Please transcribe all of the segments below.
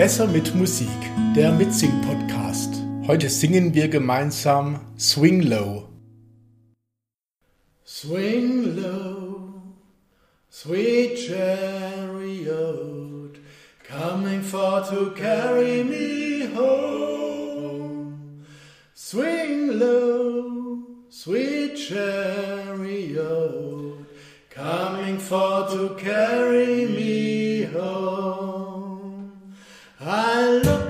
Besser mit Musik, der Mitsing-Podcast. Heute singen wir gemeinsam Swing Low. Swing low, sweet chariot, coming for to carry me home. Swing low, sweet chariot, coming for to carry me home. I look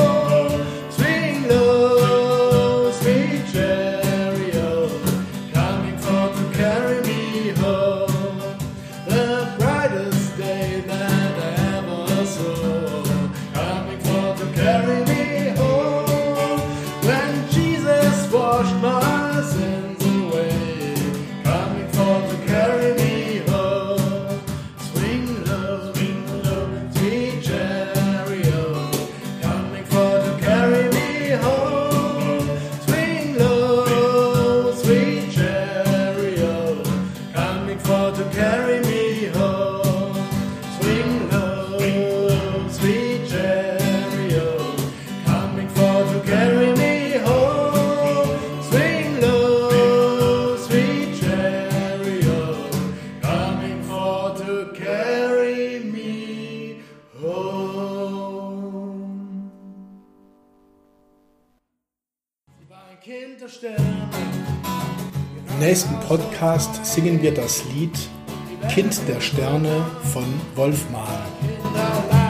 Im nächsten Podcast singen wir das Lied Kind der Sterne von Wolfmann.